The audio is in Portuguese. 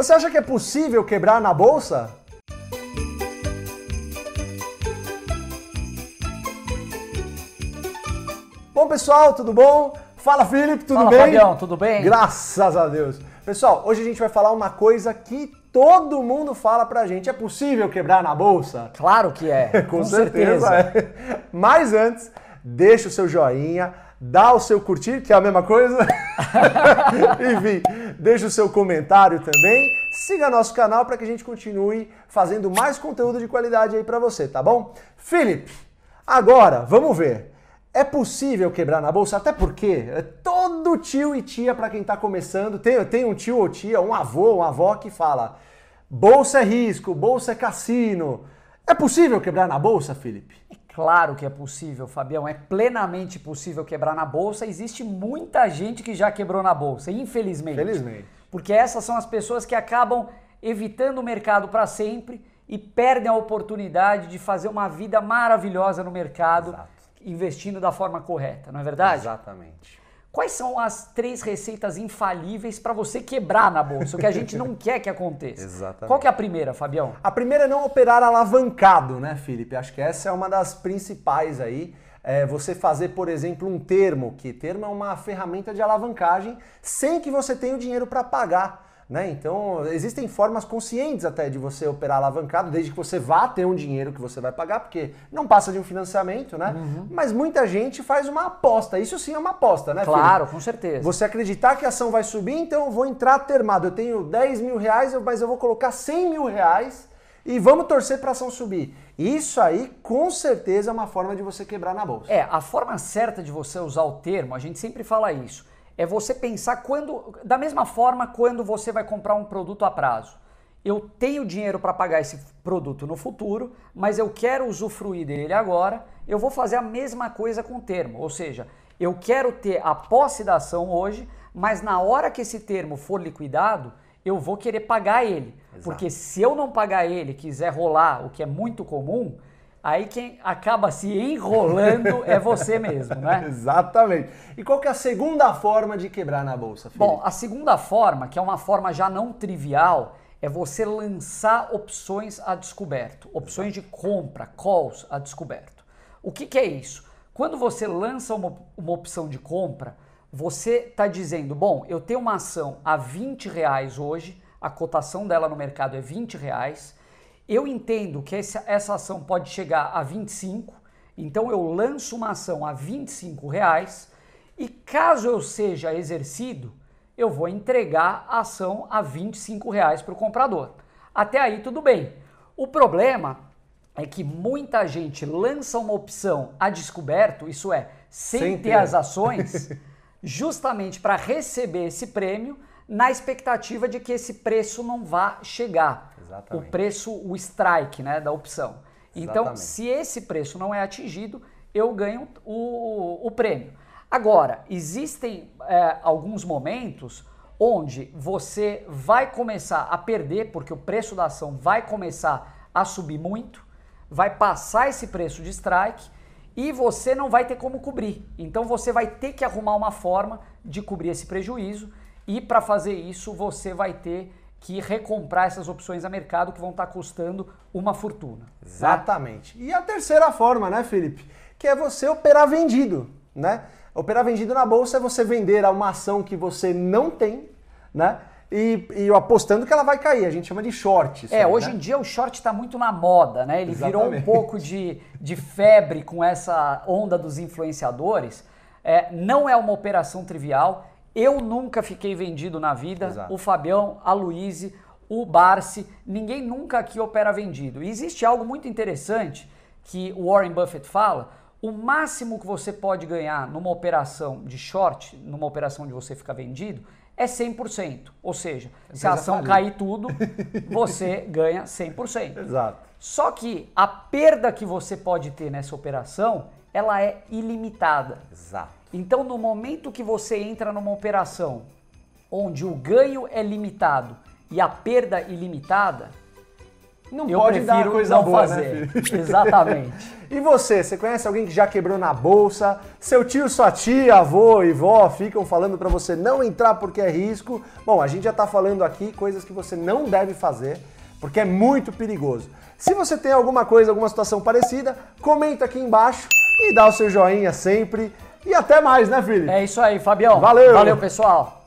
Você acha que é possível quebrar na bolsa? Bom, pessoal, tudo bom? Fala, Felipe, tudo Fala, bem? Fabião, tudo bem? Graças a Deus. Pessoal, hoje a gente vai falar uma coisa que todo mundo fala pra gente. É possível quebrar na bolsa? Claro que é, Com, certeza. é. Mas antes, deixa o seu joinha, dá o seu curtir, que é a mesma coisa. Enfim, deixa o seu comentário também. Siga nosso canal para que a gente continue fazendo mais conteúdo de qualidade aí para você, tá bom? Felipe, agora vamos ver. É possível quebrar na bolsa? Até porque é todo tio e tia para quem está começando, tem, tem um tio ou tia, um avô, uma avó que fala: bolsa é risco, bolsa é cassino. É possível quebrar na bolsa, Felipe? Claro que é possível, Fabião. É plenamente possível quebrar na bolsa. Existe muita gente que já quebrou na bolsa, infelizmente. Felizmente. Porque essas são as pessoas que acabam evitando o mercado para sempre e perdem a oportunidade de fazer uma vida maravilhosa no mercado, Exato. investindo da forma correta, não é verdade? Exatamente. Quais são as três receitas infalíveis para você quebrar na bolsa? O que a gente não quer que aconteça. Exatamente. Qual que é a primeira, Fabião? A primeira é não operar alavancado, né, Felipe? Acho que essa é uma das principais aí. É você fazer, por exemplo, um termo, que termo é uma ferramenta de alavancagem sem que você tenha o dinheiro para pagar. Né? Então, existem formas conscientes até de você operar alavancado, desde que você vá ter um dinheiro que você vai pagar, porque não passa de um financiamento, né? Mas muita gente faz uma aposta. Isso sim é uma aposta, né? Claro, com certeza. Você acreditar que a ação vai subir, então eu vou entrar termado. Eu tenho 10 mil reais, mas eu vou colocar 100 mil reais e vamos torcer para a ação subir. Isso aí, com certeza, é uma forma de você quebrar na bolsa. É, a forma certa de você usar o termo, a gente sempre fala isso, é você pensar quando, da mesma forma, quando você vai comprar um produto a prazo. Eu tenho dinheiro para pagar esse produto no futuro, mas eu quero usufruir dele agora. Eu vou fazer a mesma coisa com o termo, ou seja, eu quero ter a posse da ação hoje, mas na hora que esse termo for liquidado, eu vou querer pagar ele. Exato. Porque se eu não pagar ele, quiser rolar, o que é muito comum, aí quem acaba se enrolando é você mesmo, né? Exatamente. E qual que é a segunda forma de quebrar na bolsa, Felipe? Bom, a segunda forma, que é uma forma já não trivial, é você lançar opções a descoberto, opções de compra, calls a descoberto. O que, que é isso? Quando você lança uma, uma opção de compra, você está dizendo, bom, eu tenho uma ação a 20 reais hoje, a cotação dela no mercado é 20 reais, eu entendo que essa, ação pode chegar a 25, então eu lanço uma ação a 25 reais e caso eu seja exercido, eu vou entregar a ação a 25 reais para o comprador. Até aí tudo bem. O problema é que muita gente lança uma opção a descoberto, isso é, sem, Sem ter ter. as ações, justamente para receber esse prêmio, na expectativa de que esse preço não vá chegar. Exatamente. O preço, o strike né, da opção. Então, Exatamente. se esse preço não é atingido, eu ganho o, o prêmio. Agora, existem é, alguns momentos onde você vai começar a perder, porque o preço da ação vai começar a subir muito, vai passar esse preço de strike e você não vai ter como cobrir. Então você vai ter que arrumar uma forma de cobrir esse prejuízo e para fazer isso você vai ter que recomprar essas opções a mercado que vão estar custando uma fortuna. tá? Exatamente. E a terceira forma, né, Felipe? Que é você operar vendido, né? Operar vendido na bolsa é você vender a uma ação que você não tem, né? E, e apostando que ela vai cair. A gente chama de short. É, aí, hoje né? em dia o short está muito na moda, né? Ele virou um Exatamente. pouco de, de febre com essa onda dos influenciadores. É, não é uma operação trivial. Eu nunca fiquei vendido na vida. Exato. O Fabião, a Luíse, o Barsi, ninguém nunca aqui opera vendido. E existe algo muito interessante que o Warren Buffett fala. O máximo que você pode ganhar numa operação de short, numa operação de você ficar vendido, é 100%. Ou seja, se a ação cair tudo, você ganha 100%. Exato. Só que a perda que você pode ter nessa operação, ela é ilimitada. Exato. Então, no momento que você entra numa operação onde o ganho é limitado e a perda ilimitada, não eu pode dar prefiro coisa não boa, né, fazer. filho? Exatamente. E você, você conhece alguém que já quebrou na bolsa? Seu tio, sua tia, avô e vó ficam falando para você não entrar porque é risco? Bom, a gente já tá falando aqui coisas que você não deve fazer, porque é muito perigoso. Se você tem alguma coisa, alguma situação parecida, comenta aqui embaixo e dá o seu joinha sempre. E até mais, né, Felipe? É isso aí, Fabião. Valeu. Valeu, pessoal.